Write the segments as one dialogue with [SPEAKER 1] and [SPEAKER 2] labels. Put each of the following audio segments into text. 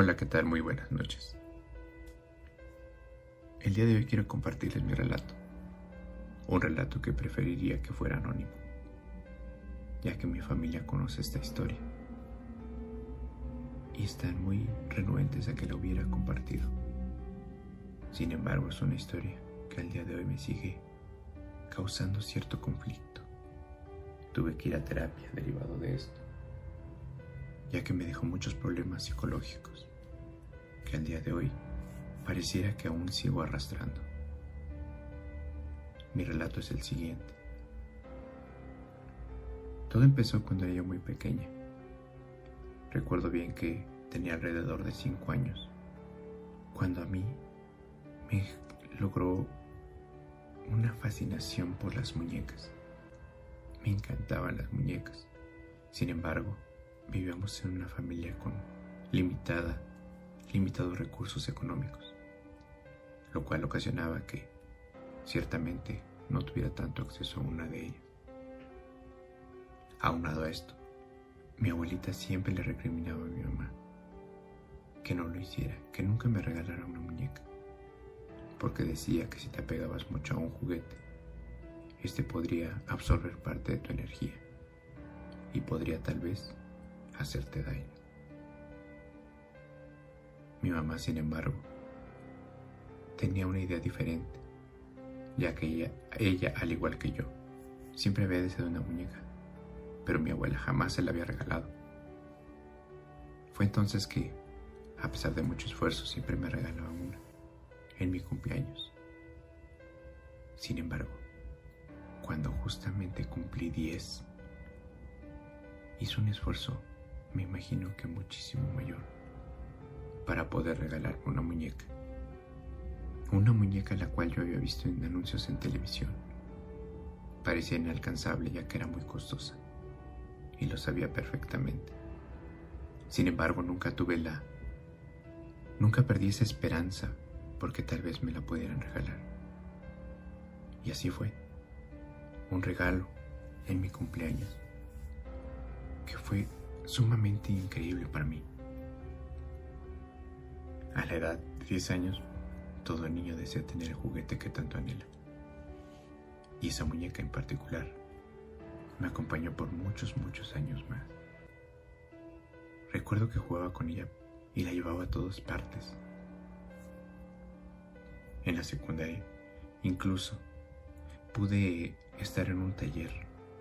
[SPEAKER 1] Hola, ¿qué tal? Muy buenas noches. El día de hoy quiero compartirles mi relato. Un relato que preferiría que fuera anónimo, ya que mi familia conoce esta historia y están muy renuentes a que la hubiera compartido. Sin embargo, es una historia que al día de hoy me sigue causando cierto conflicto. Tuve que ir a terapia derivado de esto, ya que me dejó muchos problemas psicológicos que al día de hoy pareciera que aún sigo arrastrando. Mi relato es el siguiente. Todo empezó cuando era yo muy pequeña. Recuerdo bien que tenía alrededor de 5 años, cuando a mí me logró una fascinación por las muñecas. Me encantaban las muñecas. Sin embargo, vivíamos en una familia con limitada limitados recursos económicos, lo cual ocasionaba que, ciertamente, no tuviera tanto acceso a una de ellas. Aunado a esto, mi abuelita siempre le recriminaba a mi mamá que no lo hiciera, que nunca me regalara una muñeca, porque decía que si te apegabas mucho a un juguete, este podría absorber parte de tu energía y podría tal vez hacerte daño. Mi mamá, sin embargo, tenía una idea diferente, ya que ella, ella, al igual que yo, siempre había deseado una muñeca, pero mi abuela jamás se la había regalado. Fue entonces que, a pesar de mucho esfuerzo, siempre me regalaba una, en mi cumpleaños. Sin embargo, cuando justamente cumplí 10, hizo un esfuerzo, me imagino que muchísimo mayor para poder regalarme una muñeca. Una muñeca la cual yo había visto en anuncios en televisión. Parecía inalcanzable ya que era muy costosa. Y lo sabía perfectamente. Sin embargo, nunca tuve la... Nunca perdí esa esperanza porque tal vez me la pudieran regalar. Y así fue. Un regalo en mi cumpleaños que fue sumamente increíble para mí. A la edad de 10 años, todo niño desea tener el juguete que tanto anhela. Y esa muñeca en particular me acompañó por muchos, muchos años más. Recuerdo que jugaba con ella y la llevaba a todas partes. En la secundaria, incluso, pude estar en un taller,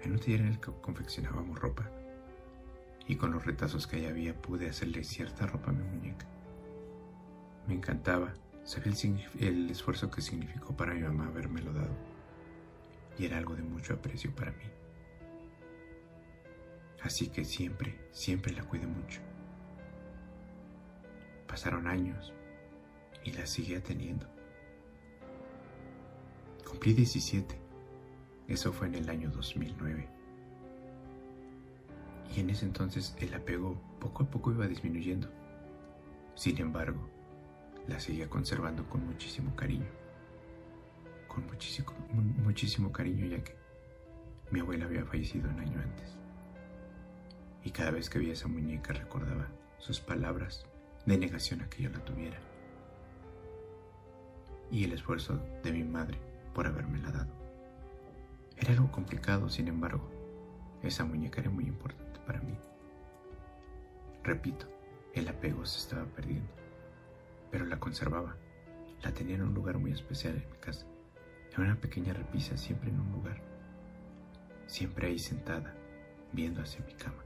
[SPEAKER 1] en un taller en el que confeccionábamos ropa. Y con los retazos que ahí había pude hacerle cierta ropa a mi muñeca. Me encantaba, sabía el, esfuerzo que significó para mi mamá habérmelo dado. Y era algo de mucho aprecio para mí. Así que siempre, siempre la cuidé mucho. Pasaron años y la seguía teniendo. Cumplí 17. Eso fue en el año 2009. Y en ese entonces el apego poco a poco iba disminuyendo. Sin embargo, la seguía conservando con muchísimo cariño. Con muchísimo, muchísimo cariño ya que mi abuela había fallecido un año antes. Y cada vez que veía esa muñeca recordaba sus palabras de negación a que yo la tuviera. Y el esfuerzo de mi madre por habérmela dado. Era algo complicado, sin embargo, esa muñeca era muy importante para mí. Repito, el apego se estaba perdiendo pero la conservaba. La tenía en un lugar muy especial en mi casa, en una pequeña repisa, siempre en un lugar, siempre ahí sentada, viendo hacia mi cama.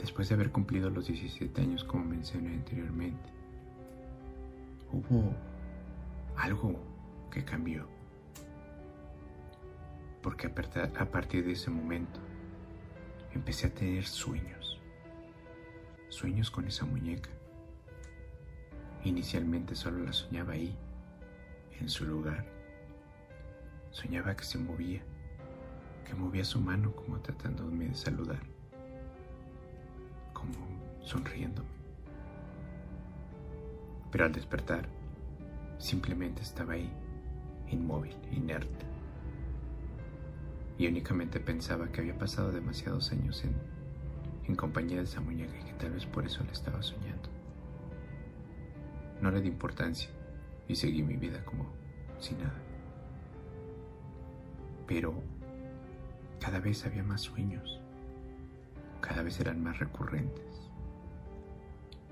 [SPEAKER 1] Después de haber cumplido los 17 años, como mencioné anteriormente, hubo algo que cambió. Porque a partir de ese momento empecé a tener sueños sueños con esa muñeca. Inicialmente solo la soñaba ahí, en su lugar. Soñaba que se movía, que movía su mano como tratándome de saludar, como sonriéndome. Pero al despertar, simplemente estaba ahí, inmóvil, inerte. Y únicamente pensaba que había pasado demasiados años en compañía de esa muñeca y que tal vez por eso la estaba soñando. No le di importancia y seguí mi vida como sin nada. Pero cada vez había más sueños, cada vez eran más recurrentes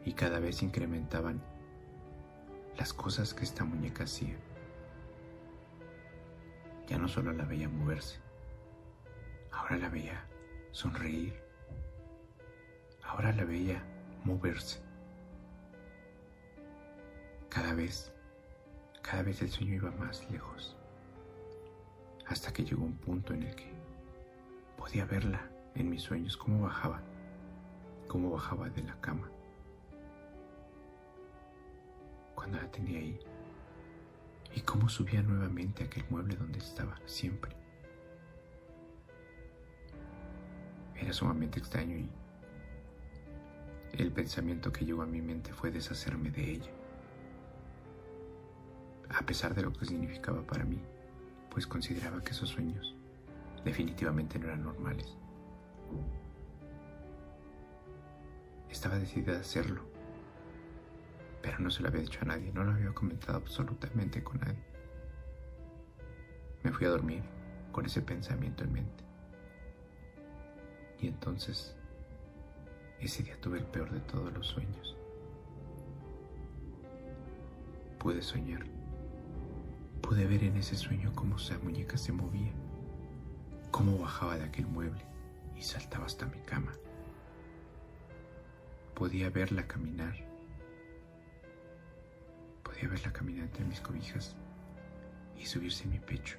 [SPEAKER 1] y cada vez incrementaban las cosas que esta muñeca hacía. Ya no solo la veía moverse, ahora la veía sonreír, ahora la veía moverse. Cada vez, cada vez el sueño iba más lejos, hasta que llegó un punto en el que podía verla en mis sueños, cómo bajaba, cómo bajaba de la cama cuando la tenía ahí y cómo subía nuevamente a aquel mueble donde estaba siempre. Era sumamente extraño y el pensamiento que llegó a mi mente fue deshacerme de ella. A pesar de lo que significaba para mí, pues consideraba que esos sueños definitivamente no eran normales. Estaba decidida a hacerlo pero no se lo había dicho a nadie, no lo había comentado absolutamente con nadie. Me fui a dormir con ese pensamiento en mente. Y entonces, ese día tuve el peor de todos los sueños. Pude soñar. Pude ver en ese sueño cómo esa muñeca se movía, cómo bajaba de aquel mueble y saltaba hasta mi cama. Podía verla caminar Podía verla caminar entre mis cobijas y subirse a mi pecho.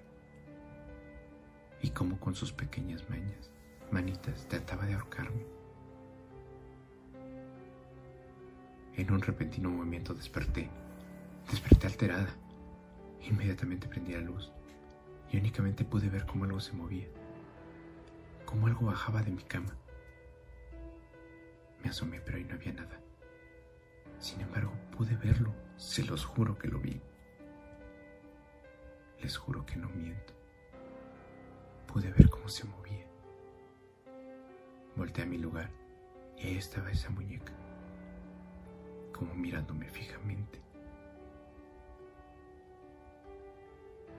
[SPEAKER 1] Y como con sus pequeñas mañas, manitas, trataba de ahorcarme. En un repentino movimiento desperté. Desperté alterada. Inmediatamente prendí la luz y únicamente pude ver cómo algo se movía, cómo algo bajaba de mi cama. Me asomé, pero ahí no había nada. Sin embargo, pude verlo se los juro que lo vi. Les juro que no miento. Pude ver cómo se movía. Volté a mi lugar y ahí estaba esa muñeca, como mirándome fijamente.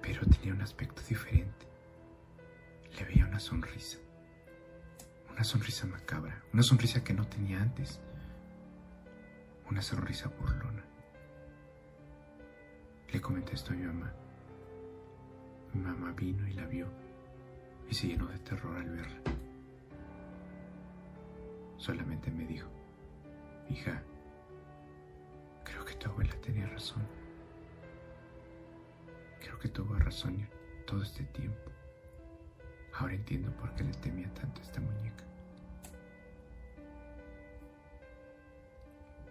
[SPEAKER 1] Pero tenía un aspecto diferente. Le veía una sonrisa. Una sonrisa macabra. Una sonrisa que no tenía antes. Una sonrisa burlona. Le comenté esto a mi mamá. Mi mamá vino y la vio y se llenó de terror al verla. Solamente me dijo, hija, creo que tu abuela tenía razón. Creo que tuvo razón todo este tiempo. Ahora entiendo por qué le temía tanto a esta muñeca.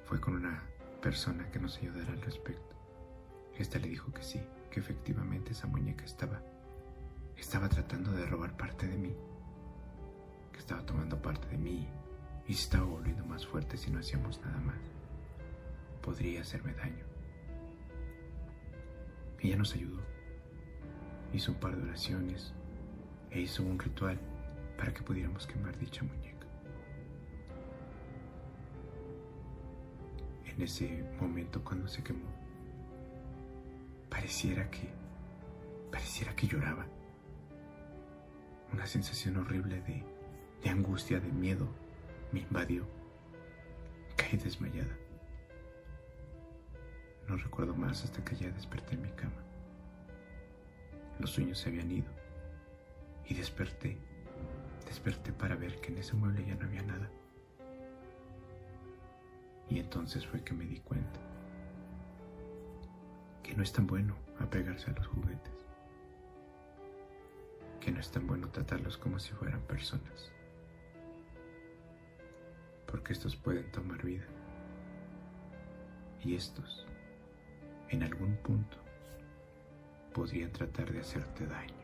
[SPEAKER 1] Fue con una persona que nos ayudara al respecto. Esta le dijo que sí, que efectivamente esa muñeca estaba, estaba tratando de robar parte de mí, que estaba tomando parte y estaba volviendo más fuerte si no hacíamos nada más. Podría hacerme daño. Ella nos ayudó. Hizo un par de oraciones e hizo un ritual para que pudiéramos quemar dicha muñeca. En ese momento cuando se quemó, pareciera que, pareciera que lloraba. Una sensación horrible de, de angustia, de miedo, me invadió. Caí desmayada. No recuerdo más hasta que ya desperté en mi cama. Los sueños se habían ido y desperté. Desperté para ver que en ese mueble ya no había nada. Y entonces fue que me di cuenta que no es tan bueno apegarse a los juguetes, que no es tan bueno tratarlos como si fueran personas, porque estos pueden tomar vida y estos, en algún punto, podrían tratar de hacerte daño.